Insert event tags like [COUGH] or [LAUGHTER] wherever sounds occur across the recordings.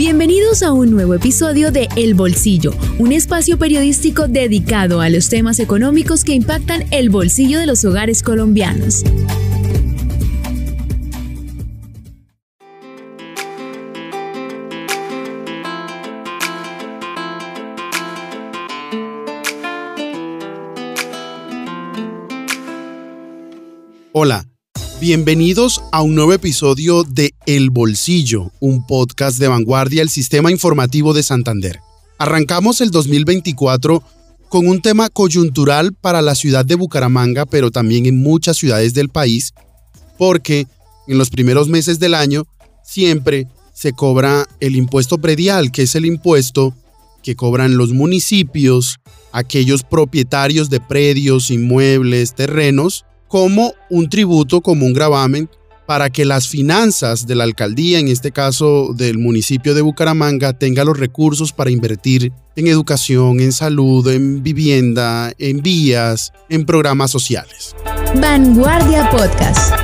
Bienvenidos a un nuevo episodio de El Bolsillo, un espacio periodístico dedicado a los temas económicos que impactan el bolsillo de los hogares colombianos. Bienvenidos a un nuevo episodio de El Bolsillo, un podcast de vanguardia del Sistema Informativo de Santander. Arrancamos el 2024 con un tema coyuntural para la ciudad de Bucaramanga, pero también en muchas ciudades del país, porque en los primeros meses del año siempre se cobra el impuesto predial, que es el impuesto que cobran los municipios, aquellos propietarios de predios, inmuebles, terrenos, como un tributo, como un gravamen, para que las finanzas de la alcaldía, en este caso del municipio de Bucaramanga, tenga los recursos para invertir en educación, en salud, en vivienda, en vías, en programas sociales. Vanguardia Podcast.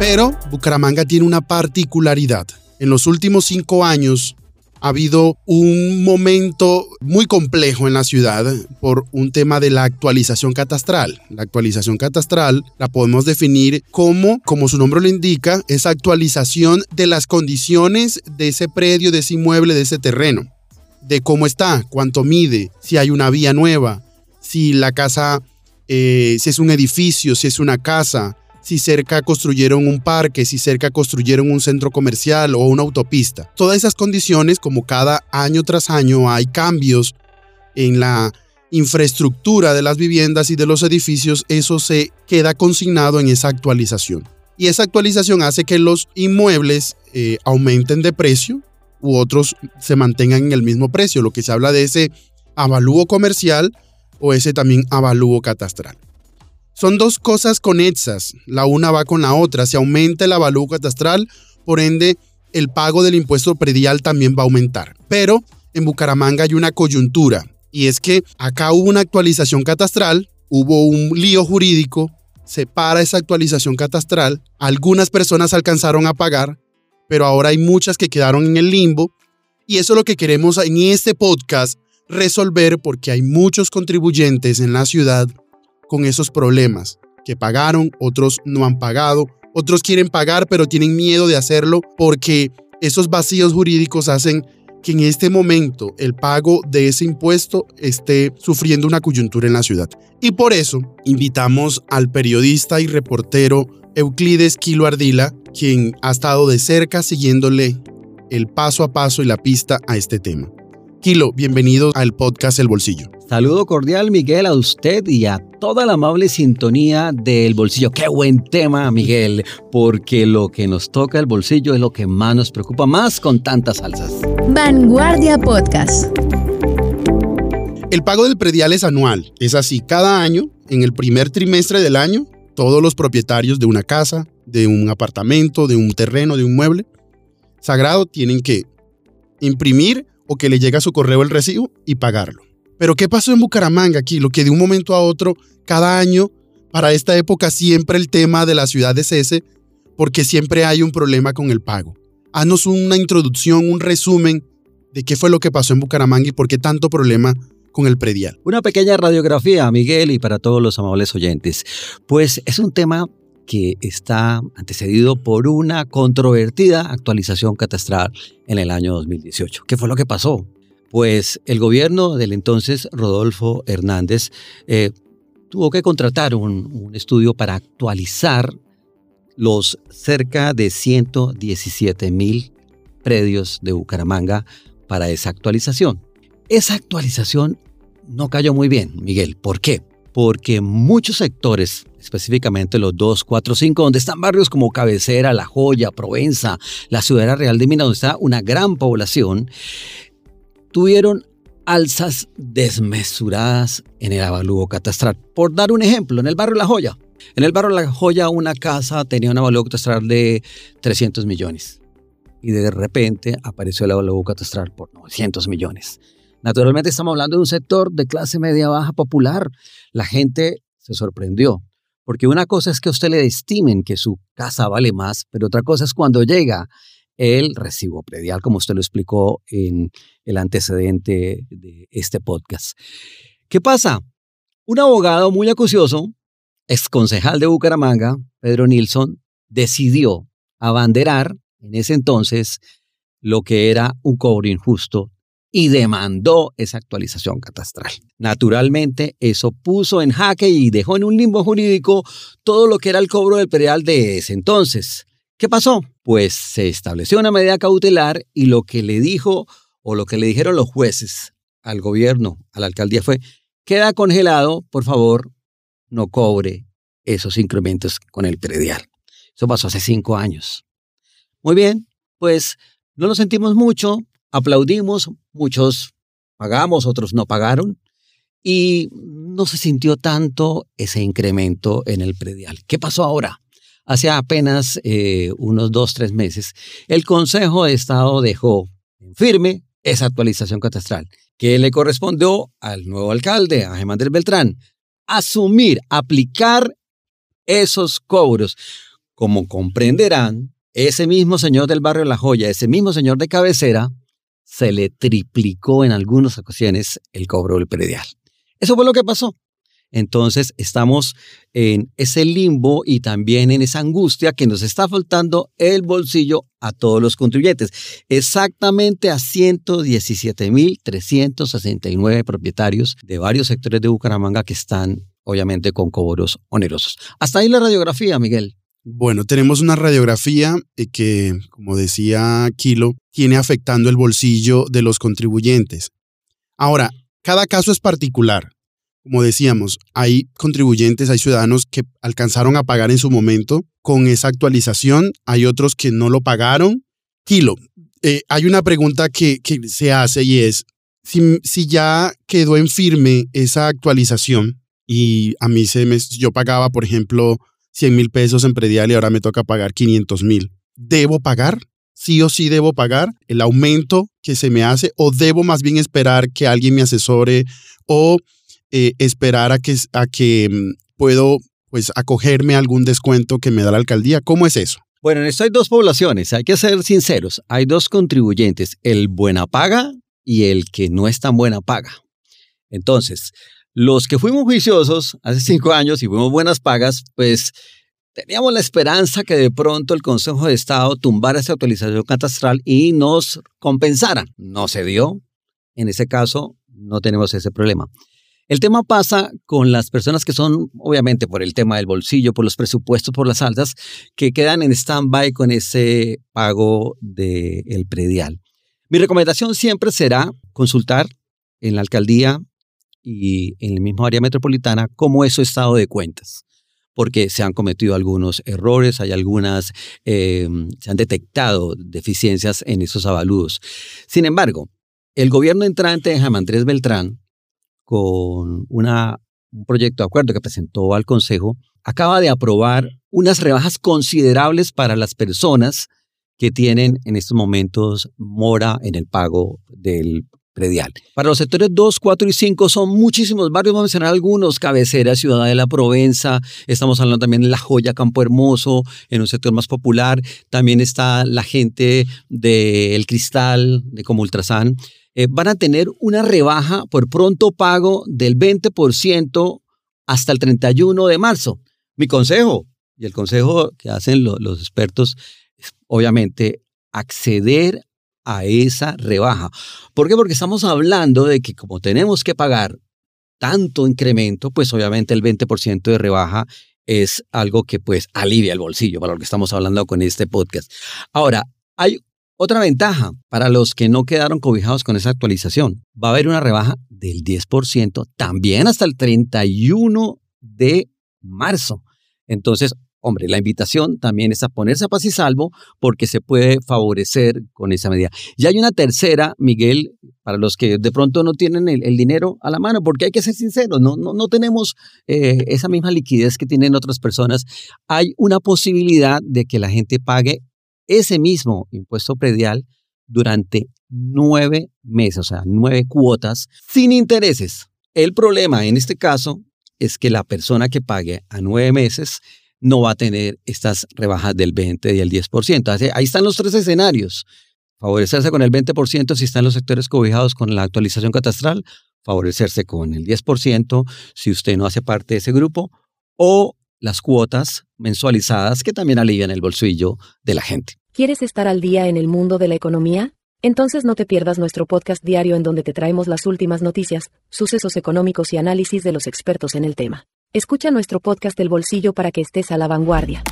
Pero Bucaramanga tiene una particularidad. En los últimos cinco años, ha habido un momento muy complejo en la ciudad por un tema de la actualización catastral. La actualización catastral la podemos definir como, como su nombre lo indica, esa actualización de las condiciones de ese predio, de ese inmueble, de ese terreno. De cómo está, cuánto mide, si hay una vía nueva, si la casa, eh, si es un edificio, si es una casa, si cerca construyeron un parque, si cerca construyeron un centro comercial o una autopista. Todas esas condiciones, como cada año tras año hay cambios en la infraestructura de las viviendas y de los edificios, eso se queda consignado en esa actualización. Y esa actualización hace que los inmuebles eh, aumenten de precio u otros se mantengan en el mismo precio, lo que se habla de ese avalúo comercial o ese también avalúo catastral. Son dos cosas conexas, la una va con la otra. Si aumenta el avalúo catastral, por ende, el pago del impuesto predial también va a aumentar. Pero en Bucaramanga hay una coyuntura, y es que acá hubo una actualización catastral, hubo un lío jurídico, se para esa actualización catastral, algunas personas alcanzaron a pagar, pero ahora hay muchas que quedaron en el limbo, y eso es lo que queremos en este podcast resolver porque hay muchos contribuyentes en la ciudad con esos problemas, que pagaron, otros no han pagado, otros quieren pagar pero tienen miedo de hacerlo porque esos vacíos jurídicos hacen que en este momento el pago de ese impuesto esté sufriendo una coyuntura en la ciudad. Y por eso invitamos al periodista y reportero Euclides Kilo Ardila, quien ha estado de cerca siguiéndole el paso a paso y la pista a este tema. Kilo, bienvenido al podcast El Bolsillo. Saludo cordial, Miguel, a usted y a toda la amable sintonía del bolsillo. Qué buen tema, Miguel, porque lo que nos toca el bolsillo es lo que más nos preocupa, más con tantas salsas. Vanguardia Podcast. El pago del predial es anual. Es así, cada año, en el primer trimestre del año, todos los propietarios de una casa, de un apartamento, de un terreno, de un mueble sagrado tienen que imprimir o que le llega a su correo el recibo y pagarlo. Pero ¿qué pasó en Bucaramanga aquí? Lo que de un momento a otro, cada año, para esta época siempre el tema de la ciudad es ese, porque siempre hay un problema con el pago. Haznos una introducción, un resumen de qué fue lo que pasó en Bucaramanga y por qué tanto problema con el predial. Una pequeña radiografía, Miguel, y para todos los amables oyentes. Pues es un tema que está antecedido por una controvertida actualización catastral en el año 2018. ¿Qué fue lo que pasó? Pues el gobierno del entonces Rodolfo Hernández eh, tuvo que contratar un, estudio para actualizar los cerca de 117 mil predios de Bucaramanga para esa actualización. Esa actualización no cayó muy bien, Miguel. ¿Por qué? Porque muchos sectores específicamente los 2, 4, 5, donde están barrios como Cabecera, La Joya, Provenza, la Ciudadela Real de Minas, donde está una gran población, tuvieron alzas desmesuradas en el avalúo catastral. Por dar un ejemplo, en el barrio La Joya. En el barrio La Joya una casa tenía un avalúo catastral de 300 millones y de repente apareció el avalúo catastral por 900 millones. Naturalmente estamos hablando de un sector de clase media baja popular. La gente se sorprendió. Porque una cosa es que a usted le estimen que su casa vale más, pero otra cosa es cuando llega el recibo predial, como usted lo explicó en el antecedente de este podcast. ¿Qué pasa? Un abogado muy acucioso, ex concejal de Bucaramanga, Pedro Nilsson, decidió abanderar en ese entonces lo que era un cobro injusto y demandó esa actualización catastral. Naturalmente, eso puso en jaque y dejó en un limbo jurídico todo lo que era el cobro del predial de ese entonces. ¿Qué pasó? Pues se estableció una medida cautelar y lo que le dijo o lo que le dijeron los jueces al gobierno, a la alcaldía fue, queda congelado, por favor, no cobre esos incrementos con el predial. Eso pasó hace cinco años. Muy bien, pues no lo sentimos mucho, aplaudimos, muchos pagamos, otros no pagaron, y no se sintió tanto ese incremento en el predial. ¿Qué pasó ahora? Hace apenas eh, unos dos, tres meses, el Consejo de Estado dejó firme esa actualización catastral, que le correspondió al nuevo alcalde, a Germán del Beltrán, asumir, aplicar esos cobros. Como comprenderán, ese mismo señor del barrio La Joya, ese mismo señor de cabecera, se le triplicó en algunas ocasiones el cobro del predial. Eso fue lo que pasó. Entonces estamos en ese limbo y también en esa angustia que nos está faltando el bolsillo a todos los contribuyentes. Exactamente a 117.369 propietarios de varios sectores de Bucaramanga que están obviamente con cobros onerosos. Hasta ahí la radiografía, Miguel. Bueno, tenemos una radiografía eh, que, como decía Kilo, tiene afectando el bolsillo de los contribuyentes. Ahora, cada caso es particular. Como decíamos, hay contribuyentes, hay ciudadanos que alcanzaron a pagar en su momento con esa actualización, hay otros que no lo pagaron. Kilo, eh, hay una pregunta que, se hace y es, si, si, ya quedó en firme esa actualización y a mí se me, yo pagaba, por ejemplo, 100 mil pesos en predial y ahora me toca pagar 500 mil. ¿Debo pagar? ¿Sí o sí debo pagar el aumento que se me hace? ¿O debo más bien esperar que alguien me asesore o eh, esperar a que, a que mm, puedo pues acogerme a algún descuento que me da la alcaldía? ¿Cómo es eso? Bueno, en esto hay dos poblaciones, hay que ser sinceros. Hay dos contribuyentes, el buena paga y el que no es tan buena paga. Entonces, los que fuimos juiciosos hace cinco años y fuimos buenas pagas, pues teníamos la esperanza que de pronto el Consejo de Estado tumbara esa actualización catastral y nos compensara. No se dio. En ese caso, no tenemos ese problema. El tema pasa con las personas que son, obviamente, por el tema del bolsillo, por los presupuestos, por las altas, que quedan en stand-by con ese pago del predial. Mi recomendación siempre será consultar en la alcaldía y en la misma área metropolitana cómo es su estado de cuentas porque se han cometido algunos errores, hay algunas, eh, se han detectado deficiencias en esos avalúos. Sin embargo, el gobierno entrante de Juan Andrés Beltrán, con un proyecto de acuerdo que presentó al Consejo, acaba de aprobar unas rebajas considerables para las personas que tienen en estos momentos mora en el pago del predial. Para los sectores 2, 4 y 5 son muchísimos barrios, vamos a mencionar algunos, Cabecera, Ciudad de la Provenza, estamos hablando también de La Joya, Campo Hermoso, en un sector más popular, también está la gente del Cristal, de como Ultrasan, eh, van a tener una rebaja por pronto pago del 20% hasta el 31 de marzo. Mi consejo, y el consejo que hacen los expertos, es obviamente acceder a esa rebaja. ¿Por qué? Porque estamos hablando de que como tenemos que pagar tanto incremento, pues obviamente el 20% de rebaja es algo que pues alivia el bolsillo, para lo que estamos hablando con este podcast. Ahora, hay otra ventaja para los que no quedaron cobijados con esa actualización. Va a haber una rebaja del 10% también hasta el 31 de marzo. Entonces, Hombre, la invitación también es a ponerse a paz y salvo porque se puede favorecer con esa medida. Y hay una tercera, Miguel, para los que de pronto no tienen el, dinero a la mano, porque hay que ser sinceros, no, no, no tenemos eh, esa misma liquidez que tienen otras personas. Hay una posibilidad de que la gente pague ese mismo impuesto predial durante nueve meses, o sea, nueve cuotas sin intereses. El problema en este caso es que la persona que pague a nueve meses no va a tener estas rebajas del 20 y el 10%. Ahí están los tres escenarios. Favorecerse con el 20% si están los sectores cobijados con la actualización catastral, favorecerse con el 10% si usted no hace parte de ese grupo, o las cuotas mensualizadas que también alivian el bolsillo de la gente. ¿Quieres estar al día en el mundo de la economía? Entonces no te pierdas nuestro podcast diario en donde te traemos las últimas noticias, sucesos económicos y análisis de los expertos en el tema. Escucha nuestro podcast El Bolsillo para que estés a la vanguardia.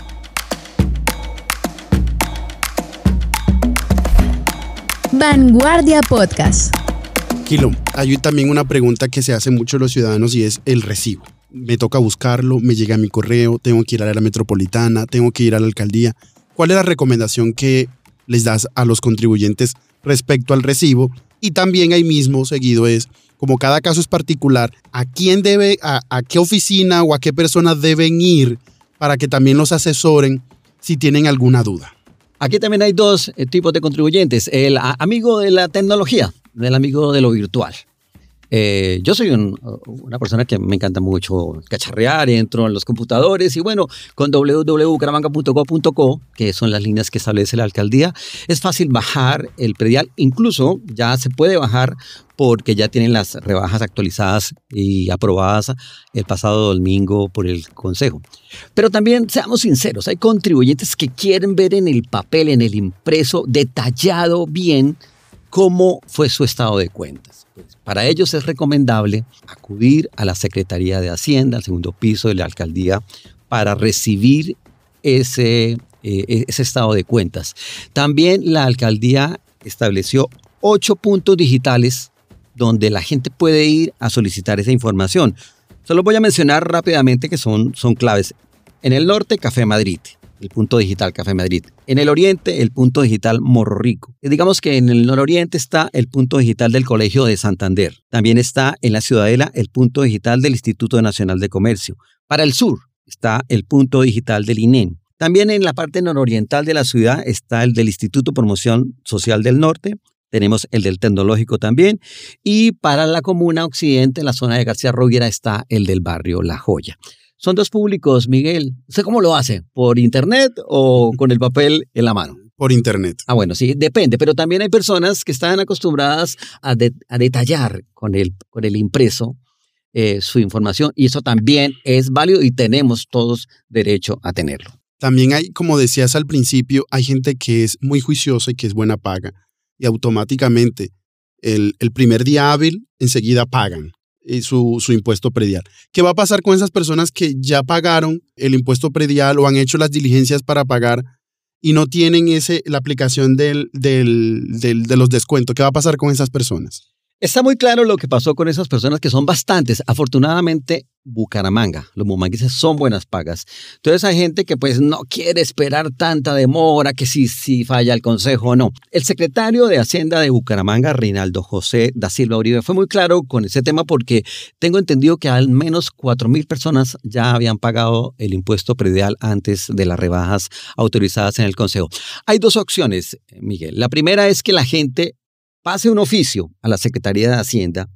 Vanguardia Podcast. Kilo, hay también una pregunta que se hace mucho los ciudadanos y es el recibo. Me toca buscarlo, me llega a mi correo, tengo que ir a la metropolitana, tengo que ir a la alcaldía. ¿Cuál es la recomendación que les das a los contribuyentes respecto al recibo. Y también ahí mismo seguido es, como cada caso es particular, a quién debe, a, qué oficina o a qué personas deben ir para que también los asesoren si tienen alguna duda. Aquí también hay dos eh, tipos de contribuyentes, el amigo de la tecnología, el amigo de lo virtual. Eh, yo soy una persona que me encanta mucho cacharrear, entro en los computadores y bueno, con www.caramanga.co.co, que son las líneas que establece la alcaldía, es fácil bajar el predial. Incluso ya se puede bajar porque ya tienen las rebajas actualizadas y aprobadas el pasado domingo por el Consejo. Pero también, seamos sinceros, hay contribuyentes que quieren ver en el papel, en el impreso, detallado bien cómo fue su estado de cuentas. Pues, para ellos es recomendable acudir a la Secretaría de Hacienda, al segundo piso de la alcaldía, para recibir ese, eh, ese estado de cuentas. También la alcaldía estableció ocho puntos digitales donde la gente puede ir a solicitar esa información. Solo voy a mencionar rápidamente que son, son claves. En el norte, Café Madrid el punto digital Café Madrid. En el oriente, el punto digital Morro Rico. digamos que en el nororiente está el punto digital del Colegio de Santander. También está en la Ciudadela el punto digital del Instituto Nacional de Comercio. Para el sur está el punto digital del INEM. También en la parte nororiental de la ciudad está el del Instituto Promoción Social del Norte, tenemos el del Tecnológico también. Y para la comuna occidente, en la zona de García Rovira, está el del barrio La Joya. Son dos públicos, Miguel. ¿Sé cómo lo hace? ¿Por internet o con el papel en la mano? Por internet. Ah, bueno, sí, depende, pero también hay personas que están acostumbradas a, detallar con el, con el impreso eh, su información y eso también es válido y tenemos todos derecho a tenerlo. También hay, como decías al principio, hay gente que es muy juiciosa y que es buena paga y automáticamente el, el primer día hábil enseguida pagan su, su, impuesto predial. ¿Qué va a pasar con esas personas que ya pagaron el impuesto predial o han hecho las diligencias para pagar y no tienen ese, la aplicación del, del, del, de los descuentos? ¿Qué va a pasar con esas personas? Está muy claro lo que pasó con esas personas que son bastantes. Afortunadamente, Bucaramanga, los mumangueses son buenas pagas. Entonces hay gente que pues no quiere esperar tanta demora, que si, si falla el consejo o no. El secretario de Hacienda de Bucaramanga, Reinaldo José da Silva Uribe, fue muy claro con ese tema porque tengo entendido que al menos 4.000 personas ya habían pagado el impuesto predial antes de las rebajas autorizadas en el consejo. Hay dos opciones, Miguel. La primera es que la gente pase un oficio a la Secretaría de Hacienda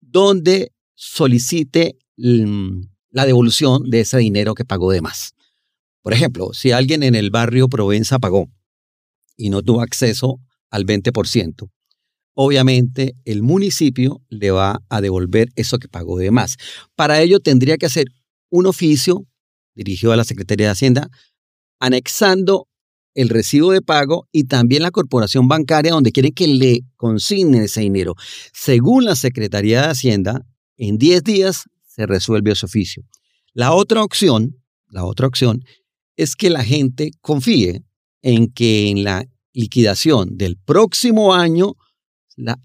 donde solicite la devolución de ese dinero que pagó de más. Por ejemplo, si alguien en el barrio Provenza pagó y no tuvo acceso al 20%, obviamente el municipio le va a devolver eso que pagó de más. Para ello tendría que hacer un oficio dirigido a la Secretaría de Hacienda anexando el recibo de pago y también la corporación bancaria donde quieren que le consignen ese dinero. Según la Secretaría de Hacienda, en 10 días se resuelve ese oficio. La otra opción, la otra opción es que la gente confíe en que en la liquidación del próximo año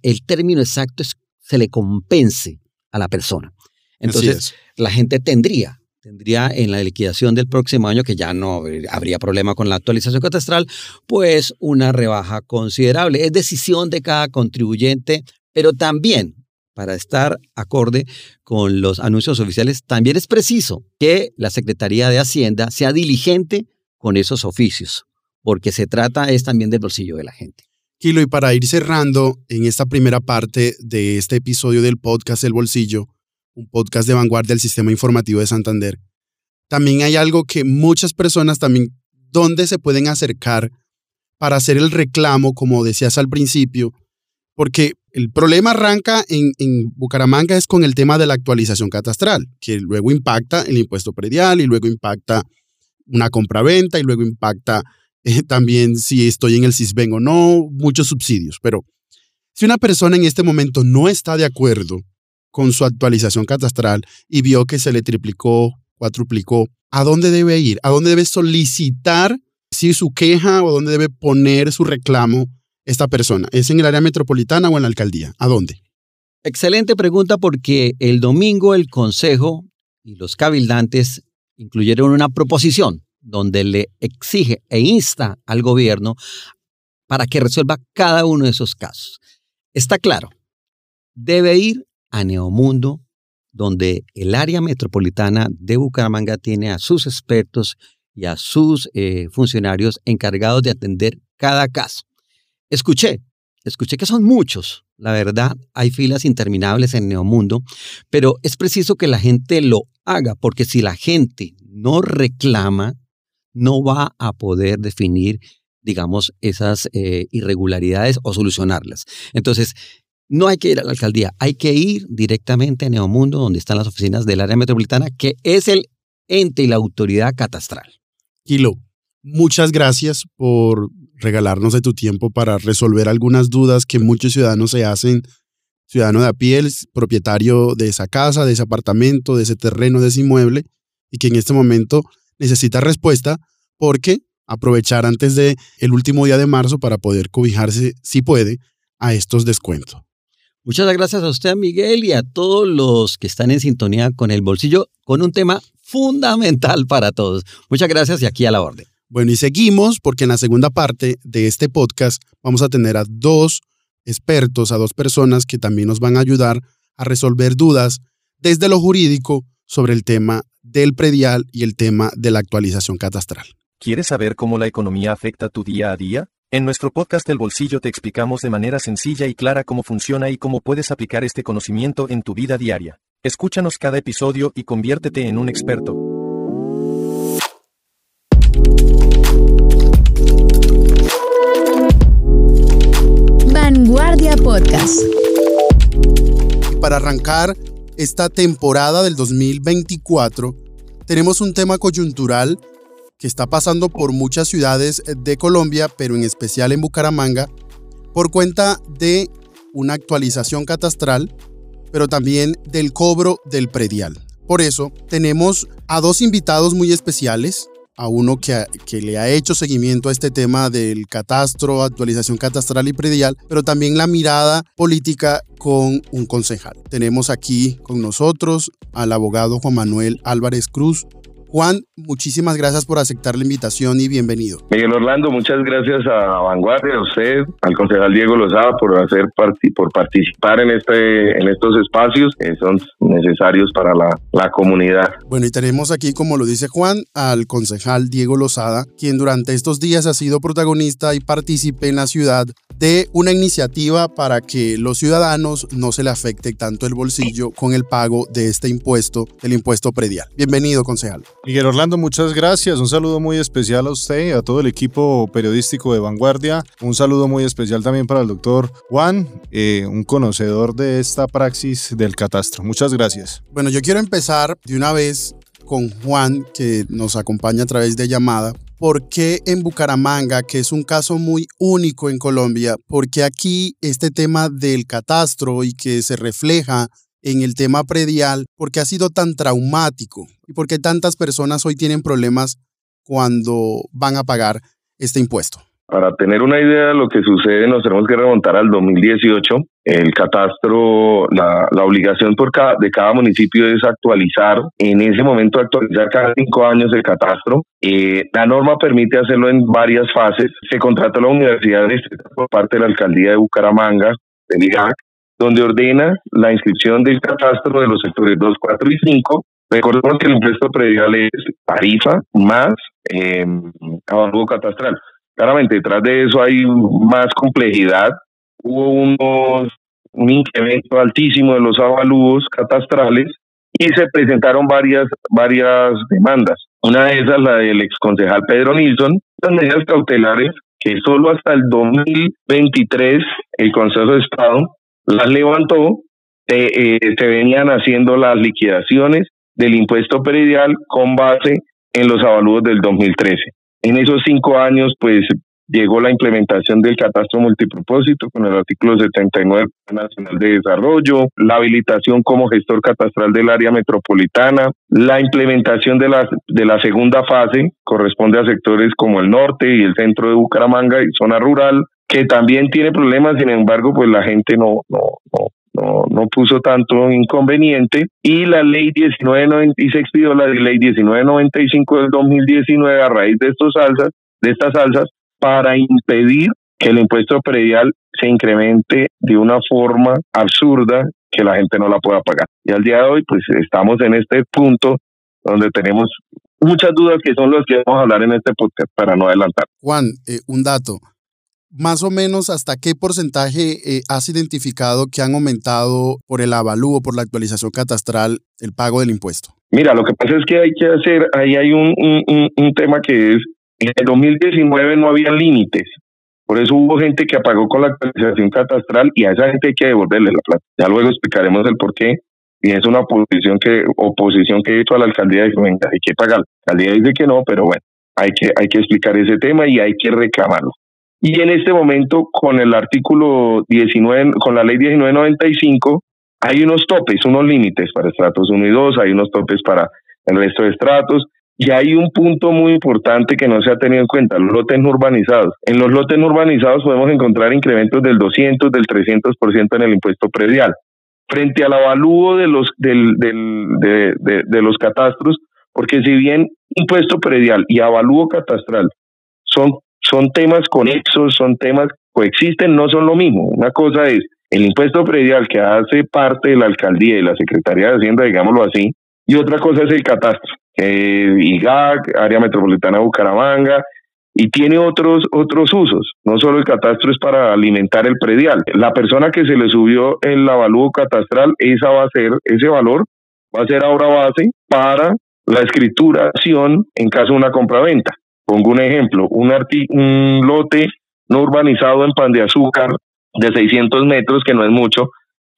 el término exacto es se le compense a la persona. Entonces, la gente tendría tendría en la liquidación del próximo año, que ya no habría problema con la actualización catastral, pues una rebaja considerable. Es decisión de cada contribuyente, pero también para estar acorde con los anuncios oficiales, también es preciso que la Secretaría de Hacienda sea diligente con esos oficios, porque se trata es también del bolsillo de la gente. Kilo, y para ir cerrando en esta primera parte de este episodio del podcast El Bolsillo, un podcast de vanguardia del Sistema Informativo de Santander. también hay algo que muchas personas también, ¿dónde se pueden acercar para hacer el reclamo, como decías al principio? Porque el problema arranca en, en, Bucaramanga es con el tema de la actualización catastral, que luego impacta el impuesto predial y luego impacta una compraventa y luego impacta eh, también si estoy en el CISBEN o no, muchos subsidios. Pero si una persona en este momento no está de acuerdo con su actualización catastral y vio que se le triplicó, cuatruplicó, ¿a dónde debe ir? ¿A dónde debe solicitar si su queja o dónde debe poner su reclamo esta persona? ¿Es en el área metropolitana o en la alcaldía? ¿A dónde? Excelente pregunta porque el domingo el Consejo y los cabildantes incluyeron una proposición donde le exige e insta al gobierno para que resuelva cada uno de esos casos. Está claro, debe ir a Neomundo, donde el área metropolitana de Bucaramanga tiene a sus expertos y a sus eh, funcionarios encargados de atender cada caso. Escuché, escuché que son muchos, la verdad, hay filas interminables en Neomundo, pero es preciso que la gente lo haga, porque si la gente no reclama, no va a poder definir, digamos, esas eh, irregularidades o solucionarlas. Entonces, no hay que ir a la alcaldía, hay que ir directamente a Neomundo, donde están las oficinas del área metropolitana, que es el ente y la autoridad catastral. Kilo, muchas gracias por regalarnos de tu tiempo para resolver algunas dudas que muchos ciudadanos se hacen, ciudadano de a pie, propietario de esa casa, de ese apartamento, de ese terreno, de ese inmueble, y que en este momento necesita respuesta porque aprovechar antes de el último día de marzo para poder cobijarse, si puede, a estos descuentos. Muchas gracias a usted, Miguel, y a todos los que están en sintonía con el bolsillo, con un tema fundamental para todos. Muchas gracias y aquí a la orden. Bueno, y seguimos porque en la segunda parte de este podcast vamos a tener a dos expertos, a dos personas que también nos van a ayudar a resolver dudas desde lo jurídico sobre el tema del predial y el tema de la actualización catastral. ¿Quieres saber cómo la economía afecta tu día a día? En nuestro podcast El Bolsillo te explicamos de manera sencilla y clara cómo funciona y cómo puedes aplicar este conocimiento en tu vida diaria. Escúchanos cada episodio y conviértete en un experto. Vanguardia Podcast. Para arrancar esta temporada del 2024, tenemos un tema coyuntural está pasando por muchas ciudades de Colombia, pero en especial en Bucaramanga, por cuenta de una actualización catastral, pero también del cobro del predial. Por eso tenemos a dos invitados muy especiales, a uno que, que, le ha hecho seguimiento a este tema del catastro, actualización catastral y predial, pero también la mirada política con un concejal. Tenemos aquí con nosotros al abogado Juan Manuel Álvarez Cruz, Juan, muchísimas gracias por aceptar la invitación y bienvenido. Miguel Orlando, muchas gracias a Vanguardia, a usted, al concejal Diego Lozada por hacer por participar en este en estos espacios que son necesarios para la, la comunidad. Bueno, y tenemos aquí, como lo dice Juan, al concejal Diego Lozada, quien durante estos días ha sido protagonista y partícipe en la ciudad de una iniciativa para que los ciudadanos no se le afecte tanto el bolsillo con el pago de este impuesto, el impuesto predial. Bienvenido, concejal. Miguel Orlando, muchas gracias. Un saludo muy especial a usted a todo el equipo periodístico de Vanguardia. Un saludo muy especial también para el doctor Juan, eh, un conocedor de esta praxis del catastro. Muchas gracias. Bueno, yo quiero empezar de una vez con Juan, que nos acompaña a través de llamada, ¿Por qué en Bucaramanga, que es un caso muy único en Colombia, por qué aquí este tema del catastro y que se refleja en el tema predial, por qué ha sido tan traumático y por qué tantas personas hoy tienen problemas cuando van a pagar este impuesto? Para tener una idea de lo que sucede, nos tenemos que remontar al 2018. El catastro, la, la obligación por cada, de cada municipio es actualizar, en ese momento actualizar cada cinco años el catastro. Eh, la norma permite hacerlo en varias fases. Se contrató la Universidad de por parte de la Alcaldía de Bucaramanga, del IGAC, donde ordena la inscripción del catastro de los sectores 2, 4 y 5. Recordemos que el impuesto predial es tarifa más eh, catastral. Claramente, detrás de eso hay más complejidad. Hubo unos, un incremento altísimo de los avalúos catastrales y se presentaron varias, varias demandas. Una de esas, la del exconcejal Pedro Nilsson, las medidas cautelares que solo hasta el 2023 el Consejo de Estado las levantó, eh, se venían haciendo las liquidaciones del impuesto predial con base en los avalúos del 2013. En esos cinco años, pues llegó la implementación del catastro multipropósito con el artículo 79 Nacional de Desarrollo, la habilitación como gestor catastral del área metropolitana, la implementación de la, de la segunda fase corresponde a sectores como el norte y el centro de Bucaramanga y zona rural, que también tiene problemas, sin embargo, pues la gente no, no, no, no, no puso tanto inconveniente y la ley 1990 y se expidió la ley 1995 del 2019 a raíz de estos alzas, de estas alzas para impedir que el impuesto predial se incremente de una forma absurda que la gente no la pueda pagar. Y al día de hoy, pues estamos en este punto donde tenemos muchas dudas que son las que vamos a hablar en este podcast para no adelantar. Juan, eh, un dato. Más o menos, ¿hasta qué porcentaje eh, has identificado que han aumentado por el avalúo, por la actualización catastral, el pago del impuesto? Mira, lo que pasa es que hay que hacer, ahí hay un, un, un tema que es en el 2019 no había límites. Por eso hubo gente que apagó con la actualización catastral y a esa gente hay que devolverle la plata. Ya luego explicaremos el por qué. Y es una oposición que, oposición que he hecho a la alcaldía de venga, hay que pagar. La alcaldía dice que no, pero bueno, hay que, hay que explicar ese tema y hay que reclamarlo. Y en este momento, con el artículo 19, con la ley 1995, hay unos topes, unos límites para estratos 1 y 2, hay unos topes para el resto de estratos, y hay un punto muy importante que no se ha tenido en cuenta, los lotes no urbanizados. En los lotes no urbanizados podemos encontrar incrementos del 200, del 300% en el impuesto predial. Frente al avalúo de los, del, del, de, de, los catastros, porque si bien impuesto predial y avalúo catastral son, son temas conexos, son temas coexisten, no son lo mismo. Una cosa es el impuesto predial que hace parte de la alcaldía y la Secretaría de Hacienda, digámoslo así, y otra cosa es el catastro eh, IGAC, área metropolitana de Bucaramanga, y tiene otros, otros usos. No solo el catastro es para alimentar el predial. La persona que se le subió el avalúo catastral, esa va a ser, ese valor va a ser ahora base para la escrituración en caso de una compraventa. Pongo un ejemplo, un, un lote no urbanizado en Pan de Azúcar de 600 metros, que no es mucho,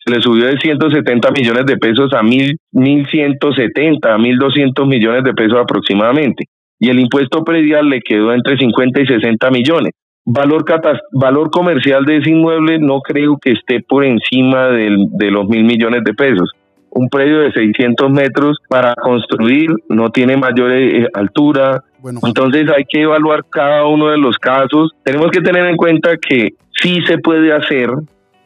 le subió de 170 millones de pesos a 1.170, a 1.200 millones de pesos aproximadamente. Y el impuesto predial le quedó entre 50 y 60 millones. Valor, valor comercial de ese inmueble no creo que esté por encima del, de los mil millones de pesos. Un predio de 600 metros para construir no tiene mayor eh, altura. Bueno. Entonces hay que evaluar cada uno de los casos. Tenemos que tener en cuenta que sí se puede hacer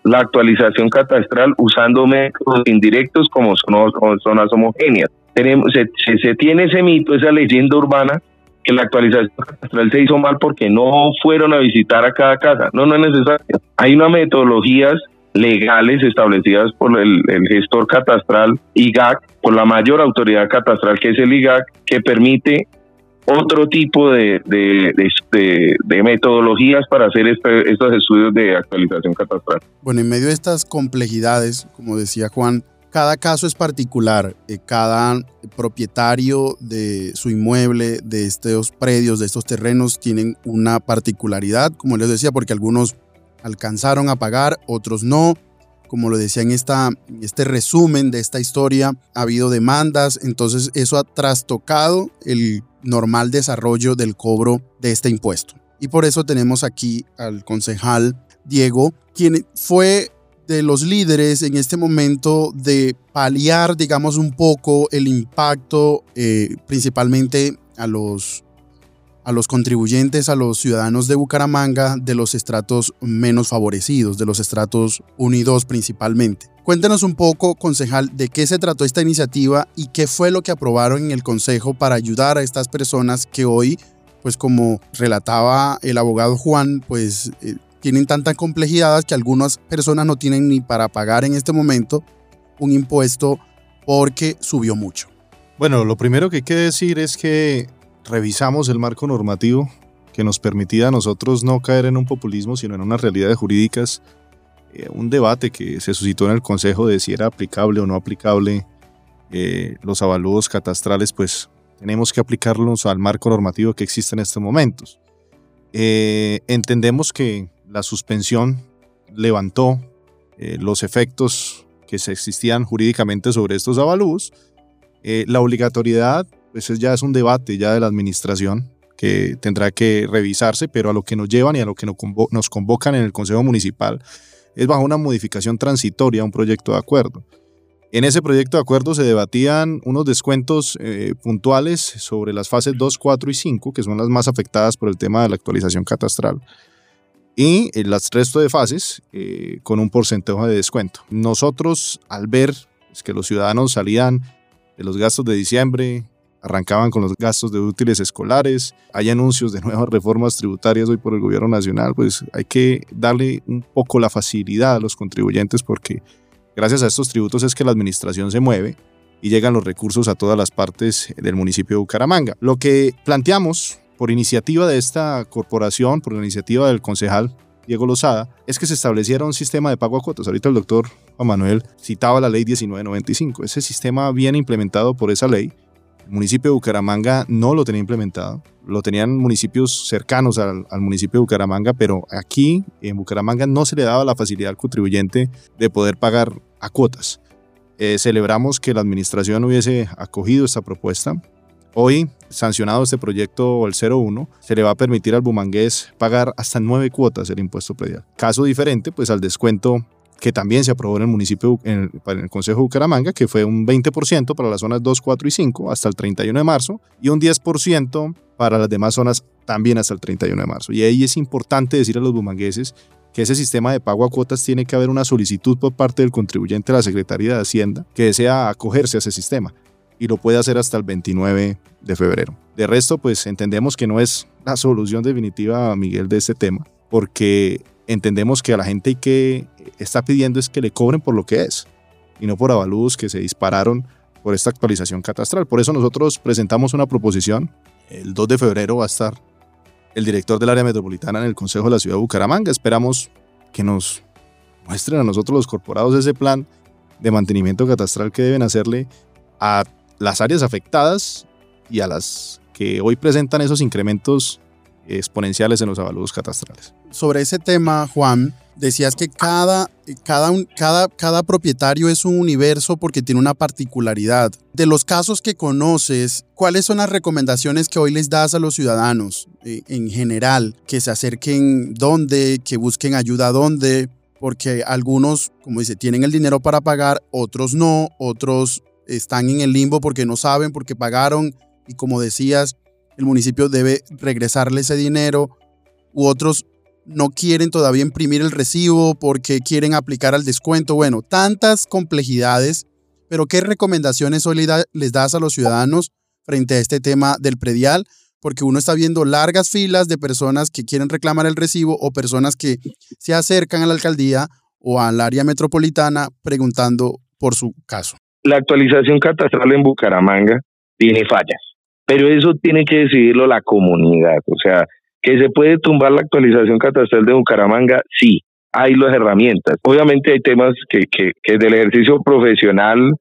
la actualización catastral usando métodos indirectos como zonas, homogéneas. Tenemos, se, se, tiene ese mito, esa leyenda urbana, que la actualización catastral se hizo mal porque no fueron a visitar a cada casa. No, no es necesario. Hay unas metodologías legales establecidas por el, gestor catastral IGAC, por la mayor autoridad catastral que es el IGAC, que permite otro tipo de, de, metodologías para hacer este, estos estudios de actualización catastral. Bueno, en medio de estas complejidades, como decía Juan, cada caso es particular. Eh, cada propietario de su inmueble, de estos predios, de estos terrenos, tienen una particularidad, como les decía, porque algunos alcanzaron a pagar, otros no. Como lo decía en esta, este resumen de esta historia, ha habido demandas, entonces eso ha trastocado el normal desarrollo del cobro de este impuesto. Y por eso tenemos aquí al concejal Diego, quien fue de los líderes en este momento de paliar, digamos, un poco el impacto eh, principalmente a los, a los contribuyentes, a los ciudadanos de Bucaramanga, de los estratos menos favorecidos, de los estratos unidos principalmente. Cuéntenos un poco, concejal, de qué se trató esta iniciativa y qué fue lo que aprobaron en el Consejo para ayudar a estas personas que hoy, pues como relataba el abogado Juan, pues eh, tienen tantas complejidades que algunas personas no tienen ni para pagar en este momento un impuesto porque subió mucho. Bueno, lo primero que hay que decir es que revisamos el marco normativo que nos permitía a nosotros no caer en un populismo, sino en unas realidades jurídicas eh, un debate que se suscitó en el Consejo de si era aplicable o no aplicable eh, los avalúos catastrales, pues tenemos que aplicarlos al marco normativo que existe en estos momentos. Eh, entendemos que la suspensión levantó los efectos que se existían jurídicamente sobre estos avalúos. la obligatoriedad, pues ya es un debate ya de la administración que tendrá que revisarse, pero a lo que nos llevan y a lo que nos convocan en el Consejo Municipal es bajo una modificación transitoria a un proyecto de acuerdo. En ese proyecto de acuerdo se debatían unos descuentos eh, puntuales sobre las fases 2, 4 y 5, que son las más afectadas por el tema de la actualización catastral, y el resto de fases eh, con un porcentaje de descuento. Nosotros, al ver que los ciudadanos salían de los gastos de diciembre, arrancaban con los gastos de útiles escolares, hay anuncios de nuevas reformas tributarias hoy por el gobierno nacional, pues hay que darle un poco la facilidad a los contribuyentes porque Gracias a estos tributos es que la administración se mueve y llegan los recursos a todas las partes del municipio de Bucaramanga. Lo que planteamos por iniciativa de esta corporación, por iniciativa del concejal Diego Lozada, es que se estableciera un sistema de pago a cuotas. Ahorita el doctor Juan Manuel citaba la ley 1995. Ese sistema viene implementado por esa ley. El municipio de Bucaramanga no lo tenía implementado. Lo tenían municipios cercanos al, municipio de Bucaramanga, pero aquí en Bucaramanga no se le daba la facilidad al contribuyente de poder pagar a cuotas. Eh, celebramos que la administración hubiese acogido esta propuesta. Hoy, sancionado este proyecto el 01, se le va a permitir al bumangués pagar hasta nueve cuotas el impuesto predial. Caso diferente, pues al descuento que también se aprobó en el municipio, en el, el Consejo de Bucaramanga, que fue un 20% para las zonas 2, 4 y 5 hasta el 31 de marzo y un 10% para las demás zonas también hasta el 31 de marzo. Y ahí es importante decir a los bumangueses que ese sistema de pago a cuotas tiene que haber una solicitud por parte del contribuyente a la Secretaría de Hacienda que desea acogerse a ese sistema y lo puede hacer hasta el 29 de febrero. De resto, pues entendemos que no es la solución definitiva, Miguel, de este tema, porque entendemos que a la gente que está pidiendo es que le cobren por lo que es y no por avalúos que se dispararon por esta actualización catastral. Por eso nosotros presentamos una proposición. El 2 de febrero va a estar el director del área metropolitana en el Consejo de la Ciudad de Bucaramanga. Esperamos que nos muestren a nosotros los corporados ese plan de mantenimiento catastral que deben hacerle a las áreas afectadas y a las que hoy presentan esos incrementos exponenciales en los avalúos catastrales. Sobre ese tema, Juan, decías que cada, cada, cada, cada propietario es un universo porque tiene una particularidad. De los casos que conoces, ¿cuáles son las recomendaciones que hoy les das a los ciudadanos eh, en general? Que se acerquen dónde, que busquen ayuda dónde, porque algunos, como dice, tienen el dinero para pagar, otros no, otros están en el limbo porque no saben, porque pagaron y como decías, el municipio debe regresarle ese dinero, u otros no quieren todavía imprimir el recibo porque quieren aplicar al descuento. Bueno, tantas complejidades, pero ¿qué recomendaciones hoy les das a los ciudadanos frente a este tema del predial? Porque uno está viendo largas filas de personas que quieren reclamar el recibo o personas que se acercan a la alcaldía o al área metropolitana preguntando por su caso. La actualización catastral en Bucaramanga tiene fallas, pero eso tiene que decidirlo la comunidad. O sea, ¿Que se puede tumbar la actualización catastral de Bucaramanga? Sí, hay las herramientas. Obviamente hay temas que, que, que del ejercicio profesional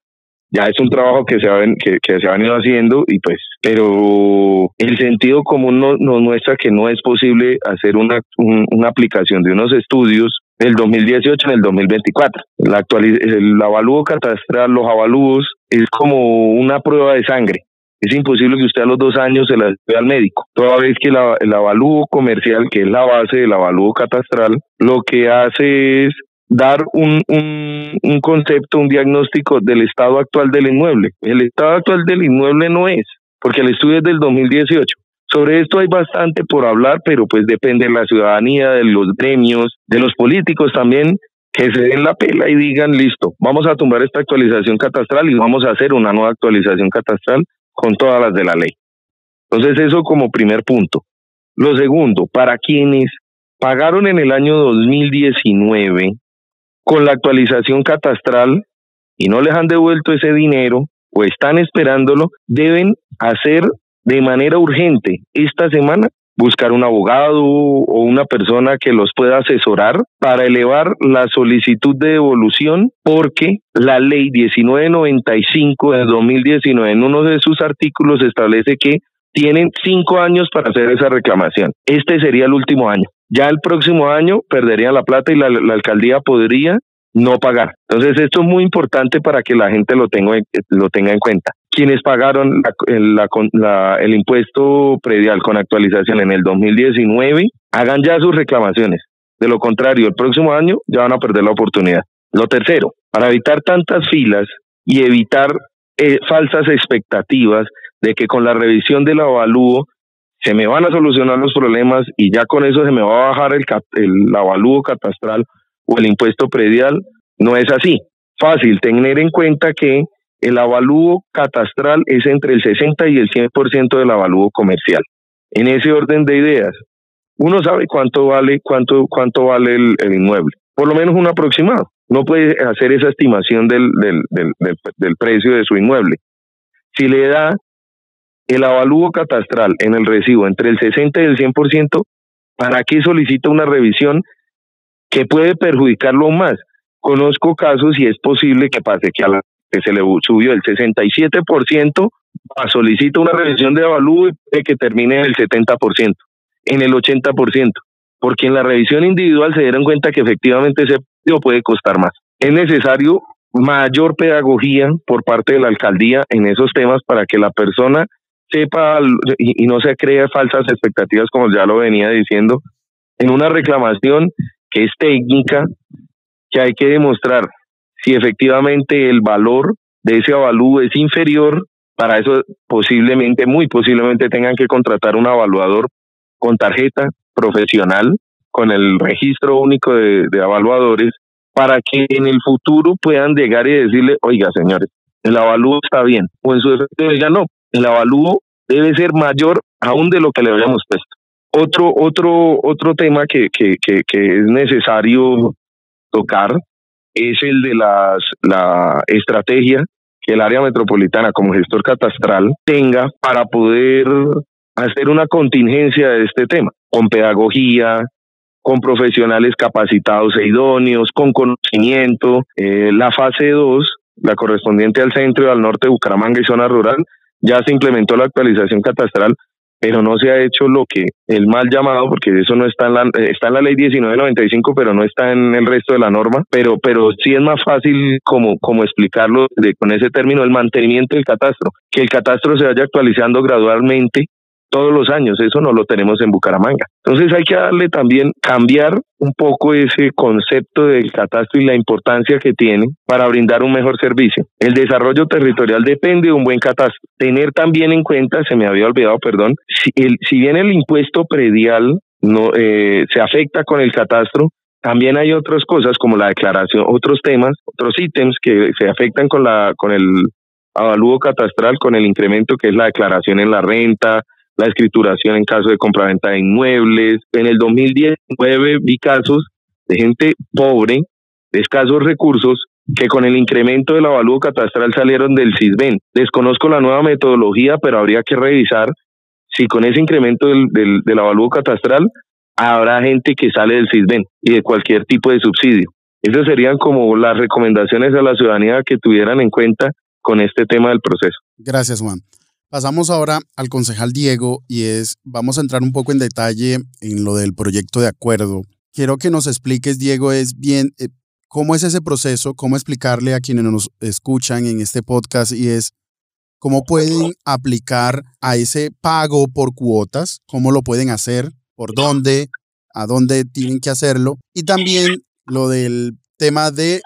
ya es un trabajo que se, ha, que, que se ha venido haciendo y pues, pero el sentido común nos, muestra que no es posible hacer una, una aplicación de unos estudios del 2018 en el 2024. La el avalúo catastral, los avalúos, es como una prueba de sangre. Es imposible que usted a los dos años se la dé al médico. Toda vez que el avalúo comercial, que es la base del avalúo catastral, lo que hace es dar un, un, un concepto, un diagnóstico del estado actual del inmueble. El estado actual del inmueble no es, porque el estudio es del 2018. Sobre esto hay bastante por hablar, pero pues depende de la ciudadanía, de los gremios, de los políticos también, que se den la pela y digan, listo, vamos a tumbar esta actualización catastral y vamos a hacer una nueva actualización catastral con todas las de la ley. Entonces eso como primer punto. Lo segundo, para quienes pagaron en el año 2019 con la actualización catastral y no les han devuelto ese dinero o están esperándolo, deben hacer de manera urgente esta semana buscar un abogado o una persona que los pueda asesorar para elevar la solicitud de devolución porque la ley 1995 de 2019 en uno de sus artículos establece que tienen cinco años para hacer esa reclamación. Este sería el último año. Ya el próximo año perdería la plata y la, alcaldía podría no pagar. Entonces esto es muy importante para que la gente lo tenga, lo tenga en cuenta. Quienes pagaron el impuesto predial con actualización en el 2019, hagan ya sus reclamaciones. De lo contrario, el próximo año ya van a perder la oportunidad. Lo tercero, para evitar tantas filas y evitar eh, falsas expectativas de que con la revisión del avalúo se me van a solucionar los problemas y ya con eso se me va a bajar el, el avalúo catastral o el impuesto predial, no es así. Fácil tener en cuenta que el avalúo catastral es entre el 60 y el 100% del avalúo comercial. En ese orden de ideas, uno sabe cuánto vale, cuánto, cuánto vale el, inmueble, por lo menos un aproximado. No puede hacer esa estimación del, del, del, del precio de su inmueble. Si le da el avalúo catastral en el recibo entre el 60 y el 100%, ¿para qué solicita una revisión que puede perjudicarlo más? Conozco casos y es posible que pase que a la que se le subió el 67%, solicita una revisión de avalúo y que termine en el 70%, en el 80%, porque en la revisión individual se dieron cuenta que efectivamente ese puede costar más. Es necesario mayor pedagogía por parte de la alcaldía en esos temas para que la persona sepa y, no se cree falsas expectativas, como ya lo venía diciendo, en una reclamación que es técnica, que hay que demostrar si efectivamente el valor de ese avalúo es inferior, para eso posiblemente, muy posiblemente tengan que contratar un evaluador con tarjeta profesional, con el registro único de, de evaluadores, para que en el futuro puedan llegar y decirle, oiga señores, el avalúo está bien, o en su defecto ya no, el avalúo debe ser mayor aún de lo que le habíamos puesto. Otro, otro, otro tema que, que, que, es necesario tocar es el de las, la estrategia que el área metropolitana como gestor catastral tenga para poder hacer una contingencia de este tema, con pedagogía, con profesionales capacitados e idóneos, con conocimiento. Eh, la fase 2, la correspondiente al centro y al norte de Bucaramanga y zona rural, ya se implementó la actualización catastral, pero no se ha hecho lo que el mal llamado, porque eso no está en la, está en la ley 1995, pero no está en el resto de la norma, pero, pero sí es más fácil como, como explicarlo de, con ese término, el mantenimiento del catastro, que el catastro se vaya actualizando gradualmente todos los años, eso no lo tenemos en Bucaramanga. Entonces hay que darle también, cambiar un poco ese concepto del catastro y la importancia que tiene para brindar un mejor servicio. El desarrollo territorial depende de un buen catastro. Tener también en cuenta, se me había olvidado, perdón, si, el, si bien el impuesto predial no eh, se afecta con el catastro, también hay otras cosas como la declaración, otros temas, otros ítems que se afectan con la con el avalúo catastral, con el incremento que es la declaración en la renta, la escrituración en caso de compraventa de inmuebles. En el 2019 vi casos de gente pobre, de escasos recursos, que con el incremento del avalúo catastral salieron del CISBEN. Desconozco la nueva metodología, pero habría que revisar si con ese incremento del, del, del avalúo catastral habrá gente que sale del CISBEN y de cualquier tipo de subsidio. Esas serían como las recomendaciones a la ciudadanía que tuvieran en cuenta con este tema del proceso. Gracias, Juan. Pasamos ahora al concejal Diego y es, vamos a entrar un poco en detalle en lo del proyecto de acuerdo. Quiero que nos expliques, Diego, es bien, eh, cómo es ese proceso, cómo explicarle a quienes nos escuchan en este podcast y es cómo pueden aplicar a ese pago por cuotas, cómo lo pueden hacer, por dónde, a dónde tienen que hacerlo y también lo del tema de,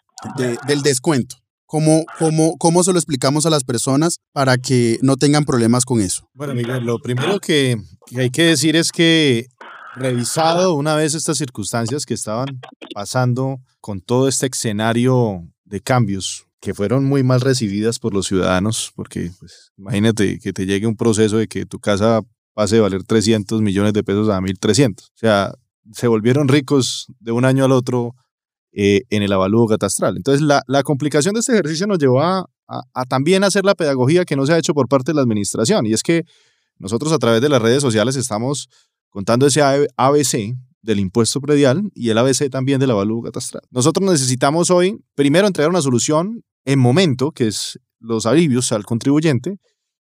del descuento. ¿Cómo, cómo, ¿Cómo se lo explicamos a las personas para que no tengan problemas con eso? Bueno, Miguel, lo primero que, hay que decir es que revisado una vez estas circunstancias que estaban pasando con todo este escenario de cambios que fueron muy mal recibidas por los ciudadanos, porque pues, imagínate que te llegue un proceso de que tu casa pase de valer 300 millones de pesos a 1.300. O sea, se volvieron ricos de un año al otro eh, en el avalúo catastral. Entonces, la, la, complicación de este ejercicio nos llevó a, a, también hacer la pedagogía que no se ha hecho por parte de la administración. Y es que nosotros a través de las redes sociales estamos contando ese ABC del impuesto predial y el ABC también del avalúo catastral. Nosotros necesitamos hoy, primero, entregar una solución en momento, que es los alivios al contribuyente,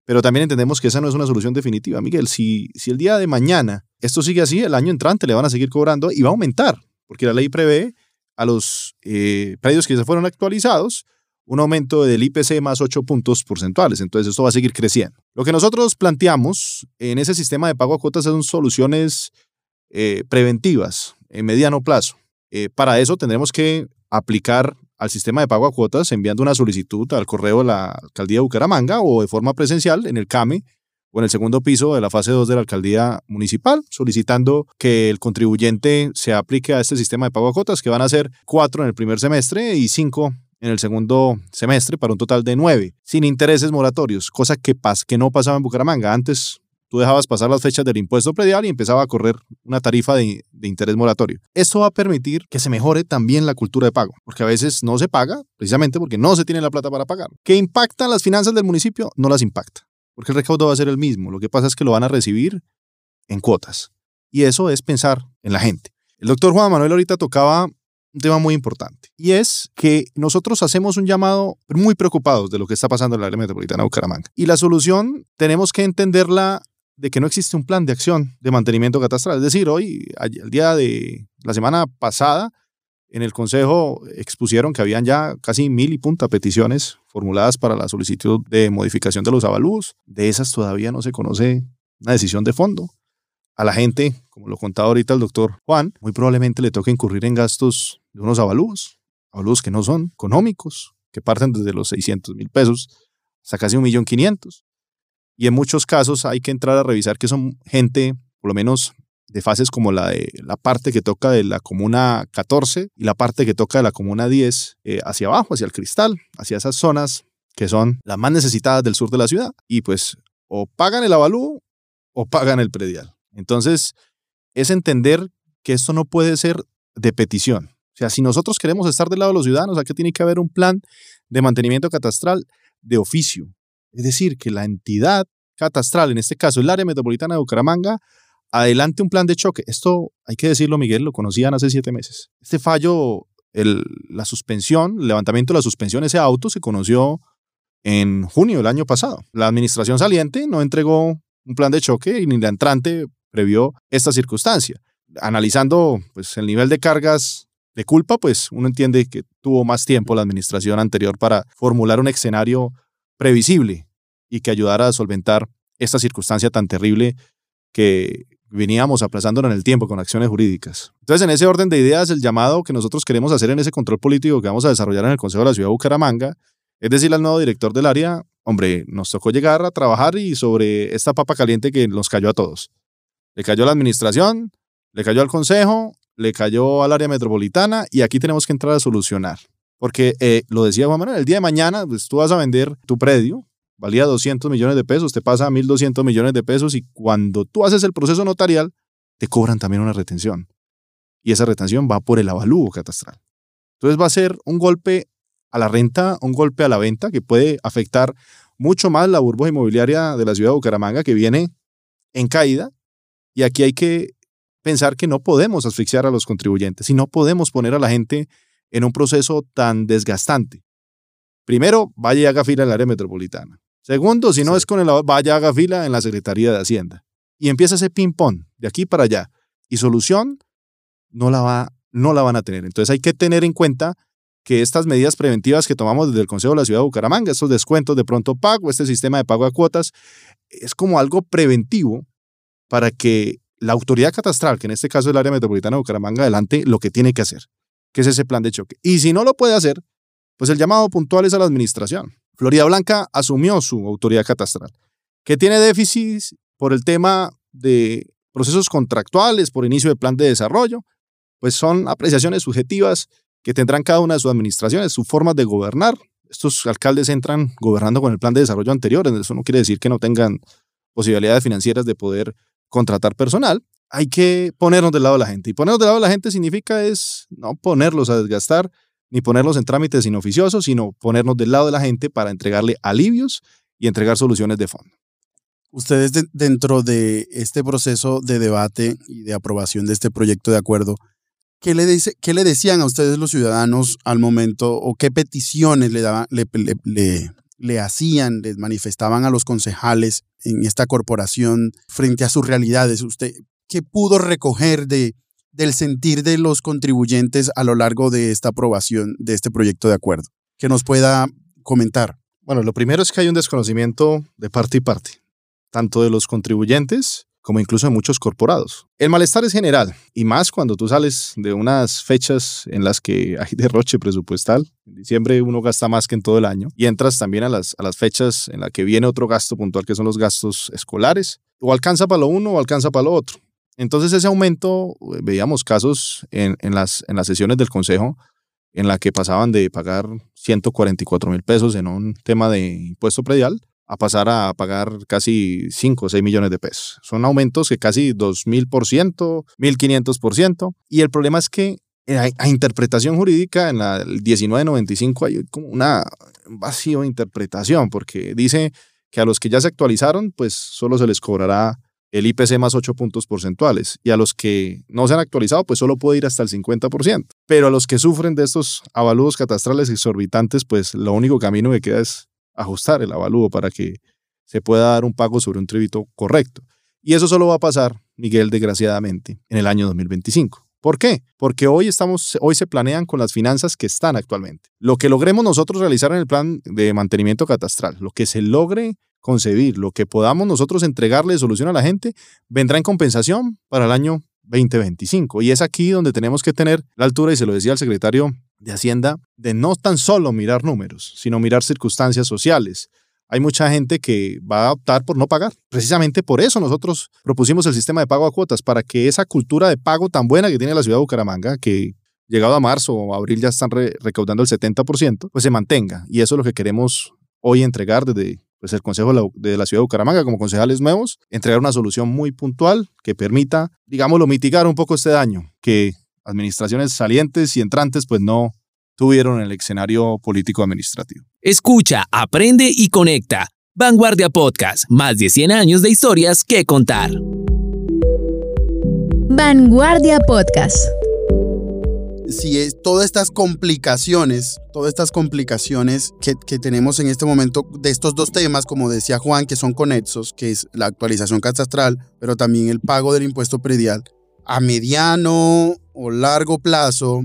pero también entendemos que esa no es una solución definitiva. Miguel, si, si el día de mañana esto sigue así, el año entrante le van a seguir cobrando y va a aumentar, porque la ley prevé a los eh, predios que se fueron actualizados un aumento del IPC más 8 puntos porcentuales. Entonces, esto va a seguir creciendo. Lo que nosotros planteamos en ese sistema de pago a cuotas son soluciones eh, preventivas en mediano plazo. Eh, para eso tendremos que aplicar al sistema de pago a cuotas enviando una solicitud al correo de la alcaldía de Bucaramanga o de forma presencial en el CAME o en el segundo piso de la fase 2 de la alcaldía municipal, solicitando que el contribuyente se aplique a este sistema de pago a cuotas, que van a ser cuatro en el primer semestre y cinco en el segundo semestre para un total de nueve, sin intereses moratorios, cosa que, que no pasaba en Bucaramanga. Antes tú dejabas pasar las fechas del impuesto predial y empezaba a correr una tarifa de, de, interés moratorio. Esto va a permitir que se mejore también la cultura de pago, porque a veces no se paga precisamente porque no se tiene la plata para pagar. ¿Qué impacta las finanzas del municipio? No las impacta, porque el recaudo va a ser el mismo. Lo que pasa es que lo van a recibir en cuotas. Y eso es pensar en la gente. El doctor Juan Manuel ahorita tocaba un tema muy importante y es que nosotros hacemos un llamado muy preocupados de lo que está pasando en la área metropolitana de Bucaramanga. Y la solución tenemos que entenderla de que no existe un plan de acción de mantenimiento catastral. Es decir, hoy, el día de la semana pasada, en el Consejo expusieron que habían ya casi mil y punta peticiones formuladas para la solicitud de modificación de los avalúos. De esas todavía no se conoce una decisión de fondo a la gente, como lo contaba ahorita el doctor Juan, muy probablemente le toca incurrir en gastos de unos avalúos, avalúos que no son económicos, que parten desde los 600 mil pesos hasta casi un millón quinientos. Y en muchos casos hay que entrar a revisar que son gente, por lo menos de fases como la de la parte que toca de la comuna 14 y la parte que toca de la comuna 10 eh, hacia abajo, hacia el cristal, hacia esas zonas que son las más necesitadas del sur de la ciudad. Y pues o pagan el avalúo o pagan el predial. Entonces, es entender que esto no puede ser de petición. O sea, si nosotros queremos estar del lado de los ciudadanos, aquí tiene que haber un plan de mantenimiento catastral de oficio. Es decir, que la entidad catastral, en este caso el área metropolitana de Bucaramanga, adelante un plan de choque. Esto, hay que decirlo, Miguel, lo conocían hace siete meses. Este fallo, el, la suspensión, el levantamiento de la suspensión, ese auto se conoció en junio del año pasado. La administración saliente no entregó un plan de choque y ni la entrante previó esta circunstancia. Analizando pues, el nivel de cargas de culpa, pues uno entiende que tuvo más tiempo la administración anterior para formular un escenario previsible y que ayudara a solventar esta circunstancia tan terrible que veníamos aplazando en el tiempo con acciones jurídicas. Entonces, en ese orden de ideas, el llamado que nosotros queremos hacer en ese control político que vamos a desarrollar en el Consejo de la Ciudad de Bucaramanga es decirle al nuevo director del área, hombre, nos tocó llegar a trabajar y sobre esta papa caliente que nos cayó a todos. Le cayó a la administración, le cayó al consejo, le cayó al área metropolitana y aquí tenemos que entrar a solucionar. Porque eh, lo decía Juan Manuel, el día de mañana pues, tú vas a vender tu predio, valía 200 millones de pesos, te pasa a 1.200 millones de pesos y cuando tú haces el proceso notarial, te cobran también una retención. Y esa retención va por el avalúo catastral. Entonces va a ser un golpe a la renta, un golpe a la venta que puede afectar mucho más la burbuja inmobiliaria de la ciudad de Bucaramanga que viene en caída y aquí hay que pensar que no podemos asfixiar a los contribuyentes y no podemos poner a la gente en un proceso tan desgastante. Primero, vaya y haga fila en el área metropolitana. Segundo, si no es con el vaya haga fila en la Secretaría de Hacienda. Y empieza ese ping-pong de aquí para allá. Y solución no la, va, no la van a tener. Entonces hay que tener en cuenta que estas medidas preventivas que tomamos desde el Consejo de la Ciudad de Bucaramanga, estos descuentos de pronto pago, este sistema de pago a cuotas, es como algo preventivo para que la autoridad catastral, que en este caso es el área metropolitana de Bucaramanga, adelante lo que tiene que hacer, que es ese plan de choque. Y si no lo puede hacer, pues el llamado puntual es a la administración. Florida Blanca asumió su autoridad catastral, que tiene déficits por el tema de procesos contractuales, por inicio de plan de desarrollo, pues son apreciaciones subjetivas que tendrán cada una de sus administraciones, sus formas de gobernar. Estos alcaldes entran gobernando con el plan de desarrollo anterior, eso no quiere decir que no tengan posibilidades financieras de poder contratar personal, hay que ponernos del lado de la gente. Y ponernos del lado de la gente significa es no ponerlos a desgastar, ni ponerlos en trámites inoficiosos, sino ponernos del lado de la gente para entregarle alivios y entregar soluciones de fondo. ustedes dentro de este proceso de debate y de aprobación de este proyecto de acuerdo, ¿qué le, dice, qué le decían a ustedes los ciudadanos al momento o qué peticiones le, daban, le, hacían, les manifestaban a los concejales en esta corporación frente a sus realidades? ¿Usted qué pudo recoger de, del sentir de los contribuyentes a lo largo de esta aprobación de este proyecto de acuerdo? Que nos pueda comentar. Bueno, lo primero es que hay un desconocimiento de parte y parte, tanto de los contribuyentes como incluso de muchos corporados. El malestar es general, y más cuando tú sales de unas fechas en las que hay [LAUGHS] derroche presupuestal. En diciembre uno gasta más que en todo el año, y entras también a las, a las fechas en las que viene otro gasto puntual, que son los gastos escolares. O alcanza para lo uno o alcanza para lo otro. Entonces ese aumento, eh, veíamos casos en, en, las, en las sesiones del Consejo en la que pasaban de pagar 144 mil pesos en un tema de impuesto predial a pasar a pagar casi 5 o 6 millones de pesos. Son aumentos que casi 2.000%, 1.500%. Y el problema es que a, interpretación jurídica, en la 1995 hay como una vacío de interpretación, porque dice que a los que ya se actualizaron, pues solo se les cobrará el IPC más 8 puntos porcentuales. Y a los que no se han actualizado, pues solo puede ir hasta el 50%. Pero a los que sufren de estos avalúos catastrales exorbitantes, pues lo único camino que queda es ajustar el avalúo para que se pueda dar un pago sobre un tributo correcto. Y eso solo va a pasar, Miguel, desgraciadamente, en el año 2025. ¿Por qué? Porque hoy, estamos, hoy se planean con las finanzas que están actualmente. Lo que logremos nosotros realizar en el plan de mantenimiento catastral, lo que se logre concebir, lo que podamos nosotros entregarle de solución a la gente, vendrá en compensación para el año 2025. Y es aquí donde tenemos que tener la altura, y se lo decía el secretario de Hacienda, de no tan solo mirar números, sino mirar circunstancias sociales. Hay mucha gente que va a optar por no pagar. Precisamente por eso nosotros propusimos el sistema de pago a cuotas, para que esa cultura de pago tan buena que tiene la ciudad de Bucaramanga, que llegado a marzo o abril ya están recaudando el 70%, pues se mantenga. Y eso es lo que queremos hoy entregar desde pues el Consejo de la Ciudad de Bucaramanga como concejales nuevos, entregar una solución muy puntual que permita, digámoslo, mitigar un poco este daño que administraciones salientes y entrantes pues no tuvieron en el escenario político administrativo. Escucha, aprende y conecta. Vanguardia Podcast, más de 100 años de historias que contar. Vanguardia Podcast si es, todas estas complicaciones, todas estas complicaciones que, que, tenemos en este momento de estos dos temas, como decía Juan, que son conexos, que es la actualización catastral, pero también el pago del impuesto predial, a mediano o largo plazo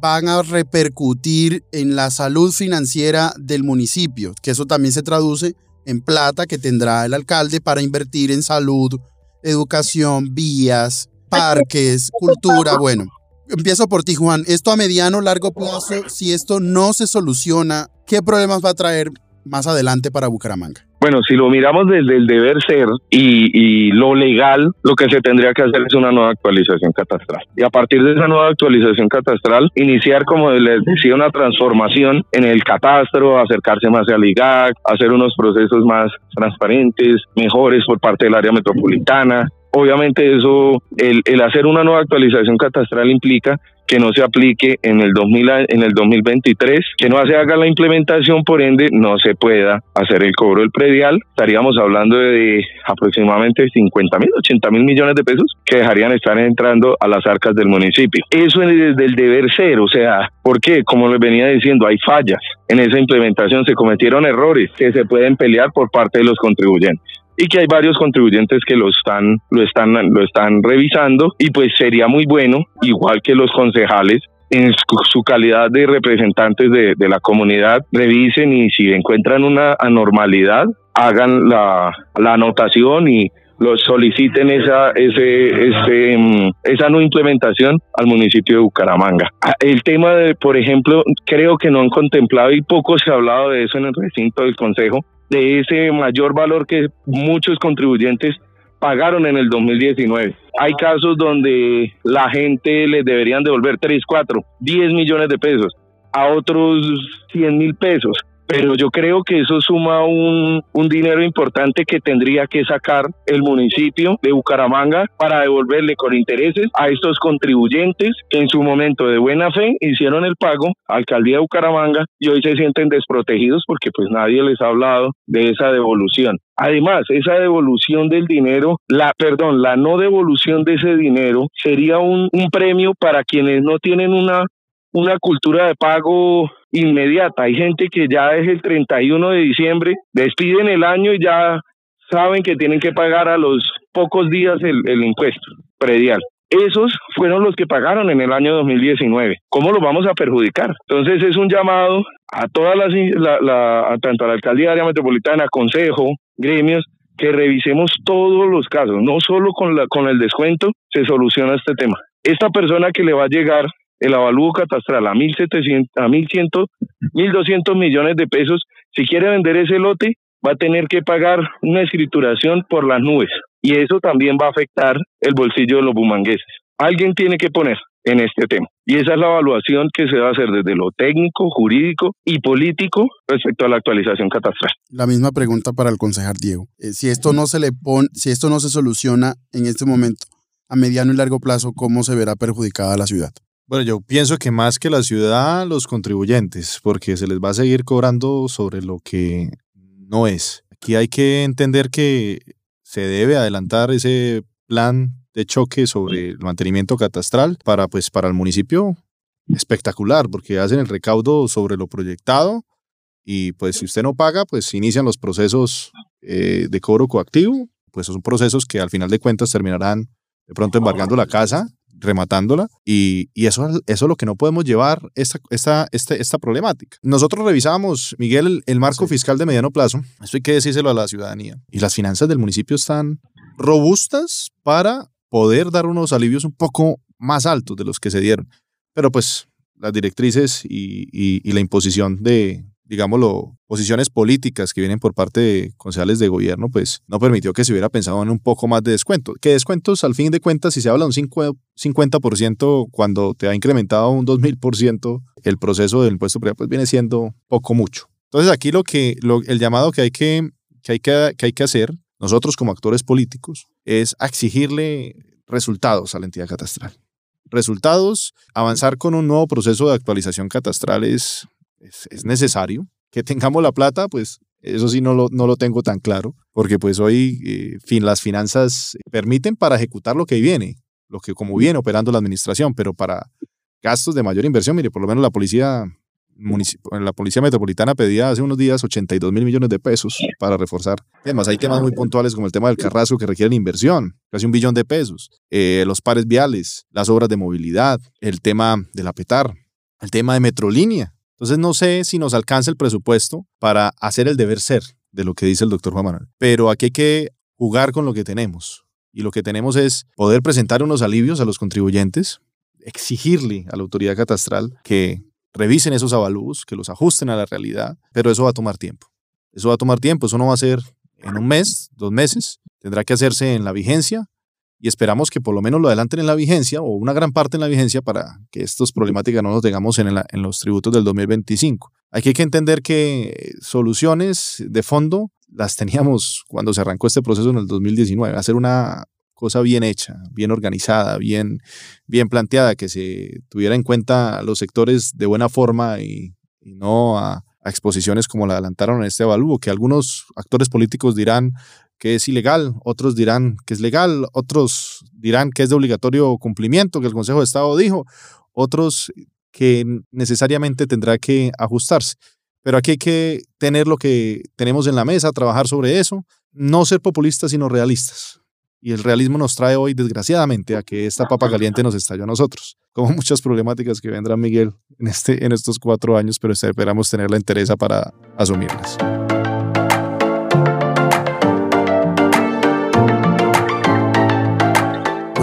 van a repercutir en la salud financiera del municipio, que eso también se traduce en plata que tendrá el alcalde para invertir en salud, educación, vías, parques, cultura, bueno empiezo por ti, Juan. Esto a mediano, largo plazo, si esto no se soluciona, ¿qué problemas va a traer más adelante para Bucaramanga? Bueno, si lo miramos desde el deber ser y, lo legal, lo que se tendría que hacer es una nueva actualización catastral. Y a partir de esa nueva actualización catastral, iniciar, como les decía, una transformación en el catastro, acercarse más al IGAC, hacer unos procesos más transparentes, mejores por parte del área metropolitana, Obviamente eso, el, hacer una nueva actualización catastral implica que no se aplique en el 2000 en el 2023, que no se haga la implementación, por ende no se pueda hacer el cobro del predial. Estaríamos hablando de aproximadamente 50 mil, 80 mil millones de pesos que dejarían estar entrando a las arcas del municipio. Eso es desde el deber ser, o sea, ¿por qué? Como les venía diciendo, hay fallas en esa implementación, se cometieron errores que se pueden pelear por parte de los contribuyentes y que hay varios contribuyentes que lo están, lo están, lo están revisando y pues sería muy bueno, igual que los concejales, en su calidad de representantes de, de, la comunidad, revisen y si encuentran una anormalidad, hagan la, la anotación y lo soliciten esa, ese, mm, esa no implementación al municipio de Bucaramanga. Ah, el tema de, por ejemplo, creo que no han contemplado y poco se ha hablado de eso en el recinto del Consejo, de ese mayor valor que muchos contribuyentes pagaron en el 2019. Hay casos donde la gente les deberían devolver 3, 4, 10 millones de pesos, a otros 100 mil pesos. Pero yo creo que eso suma un, un dinero importante que tendría que sacar el municipio de Bucaramanga para devolverle con intereses a estos contribuyentes que en su momento de buena fe hicieron el pago, alcaldía de Bucaramanga, y hoy se sienten desprotegidos porque pues nadie les ha hablado de esa devolución. Además, esa devolución del dinero, la, perdón, la no devolución de ese dinero sería un, un premio para quienes no tienen una, una cultura de pago inmediata. Hay gente que ya es el 31 de diciembre, despiden el año y ya saben que tienen que pagar a los pocos días el, el impuesto predial esos fueron los que pagaron en el año 2019. ¿Cómo los vamos a perjudicar? Entonces es un llamado a todas las, la, tanto a la alcaldía área metropolitana, consejo, gremios, que revisemos todos los casos, no solo con, la, con el descuento se soluciona este tema. Esta persona que le va a llegar el avalúo catastral a 1.700, a 1.100, 1.200 millones de pesos, si quiere vender ese lote, va a tener que pagar una escrituración por las nubes y eso también va a afectar el bolsillo de los bumangueses. Alguien tiene que poner en este tema. Y esa es la evaluación que se va a hacer desde lo técnico, jurídico y político respecto a la actualización catastral. La misma pregunta para el concejal Diego. Eh, si esto no se le pone, si esto no se soluciona en este momento, a mediano y largo plazo, ¿cómo se verá perjudicada la ciudad? Bueno, yo pienso que más que la ciudad, los contribuyentes, porque se les va a seguir cobrando sobre lo que no es. Aquí hay que entender que se debe adelantar ese plan de choque sobre el mantenimiento catastral para, pues, para el municipio espectacular, porque hacen el recaudo sobre lo proyectado y pues si usted no paga, pues inician los procesos eh, de cobro coactivo, pues son procesos que al final de cuentas terminarán de pronto embargando la casa rematándola y, y, eso, eso es lo que no podemos llevar esta, esta, esta, esta problemática. Nosotros revisamos, Miguel, el, marco fiscal de mediano plazo, esto hay que decírselo a la ciudadanía, y las finanzas del municipio están robustas para poder dar unos alivios un poco más altos de los que se dieron. Pero pues las directrices y, y, y la imposición de, digámoslo, posiciones políticas que vienen por parte de concejales de gobierno, pues no permitió que se hubiera pensado en un poco más de descuento. Que descuentos, al fin de cuentas, si se habla de un 50% cuando te ha incrementado un 2000% el proceso del impuesto privado, pues viene siendo poco mucho. Entonces aquí lo que, lo, el llamado que hay que, que, hay que, que hay que hacer, nosotros como actores políticos, es exigirle resultados a la entidad catastral. Resultados, avanzar con un nuevo proceso de actualización catastral es es, necesario. Que tengamos la plata, pues eso sí no lo, no lo tengo tan claro, porque pues hoy eh, fin, las finanzas permiten para ejecutar lo que viene, lo que como viene operando la administración, pero para gastos de mayor inversión, mire, por lo menos la policía la policía metropolitana pedía hace unos días 82 mil millones de pesos para reforzar temas. Hay temas muy puntuales como el tema del carrasco que requieren inversión, casi un billón de pesos, eh, los pares viales, las obras de movilidad, el tema de la PETAR, el tema de Metrolínea, entonces no sé si nos alcanza el presupuesto para hacer el deber ser de lo que dice el doctor Juan Manuel. Pero aquí hay que jugar con lo que tenemos. Y lo que tenemos es poder presentar unos alivios a los contribuyentes, exigirle a la autoridad catastral que revisen esos avalúos, que los ajusten a la realidad, pero eso va a tomar tiempo. Eso va a tomar tiempo, eso no va a ser en un mes, dos meses, tendrá que hacerse en la vigencia y esperamos que por lo menos lo adelanten en la vigencia o una gran parte en la vigencia para que estas problemáticas no nos tengamos en, los tributos del 2025. Hay que entender que soluciones de fondo las teníamos cuando se arrancó este proceso en el 2019, hacer una cosa bien hecha, bien organizada, bien, bien planteada, que se tuviera en cuenta los sectores de buena forma y, no a, a, exposiciones como la adelantaron en este avalúo, que algunos actores políticos dirán que es ilegal, otros dirán que es legal, otros dirán que es de obligatorio cumplimiento, que el Consejo de Estado dijo, otros que necesariamente tendrá que ajustarse. Pero aquí hay que tener lo que tenemos en la mesa, trabajar sobre eso, no ser populistas, sino realistas. Y el realismo nos trae hoy, desgraciadamente, a que esta papa caliente nos estalló a nosotros, como [LAUGHS] muchas problemáticas que vendrán, Miguel, en, este, en estos cuatro años, pero esperamos tener la interés para asumirlas.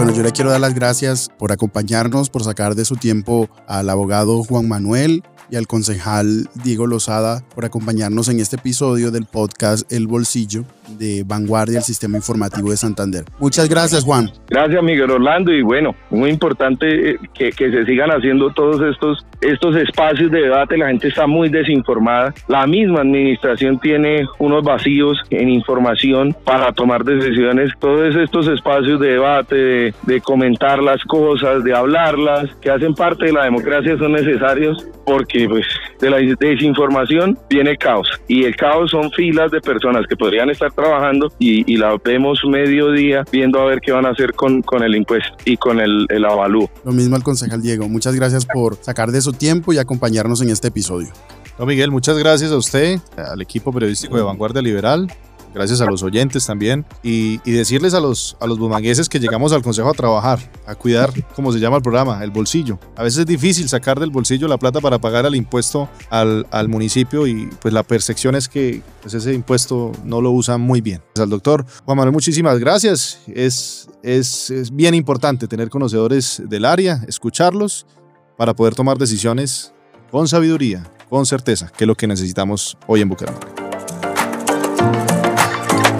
Bueno, yo le quiero dar las gracias por acompañarnos, por sacar de su tiempo al abogado Juan Manuel y al concejal Diego Lozada por acompañarnos en este episodio del podcast El Bolsillo. De Vanguardia, el sistema informativo de Santander. Muchas gracias, Juan. Gracias, Miguel Orlando. Y bueno, muy importante eh, que, que se sigan haciendo todos estos, estos espacios de debate. La gente está muy desinformada. La misma administración tiene unos vacíos en información para tomar decisiones. Todos estos espacios de debate, de, de comentar las cosas, de hablarlas, que hacen parte de la democracia, son necesarios porque pues de la desinformación viene caos y el caos son filas de personas que podrían estar trabajando y, y la vemos mediodía viendo a ver qué van a hacer con, con el impuesto y con el, el avalúo. Lo mismo al concejal Diego. Muchas gracias por sacar de su tiempo y acompañarnos en este episodio. No, Miguel, muchas gracias a usted, al equipo periodístico de Vanguardia Liberal, gracias a los oyentes también, y, y, decirles a los, a los bumangueses que llegamos al consejo a trabajar, a cuidar, como se llama el programa, el bolsillo. A veces es difícil sacar del bolsillo la plata para pagar el impuesto al, al municipio y pues la percepción es que pues, ese impuesto no lo usan muy bien. Pues, al doctor Juan Manuel, muchísimas gracias. Es, es, es bien importante tener conocedores del área, escucharlos para poder tomar decisiones con sabiduría, con certeza, que es lo que necesitamos hoy en Bucaramanga.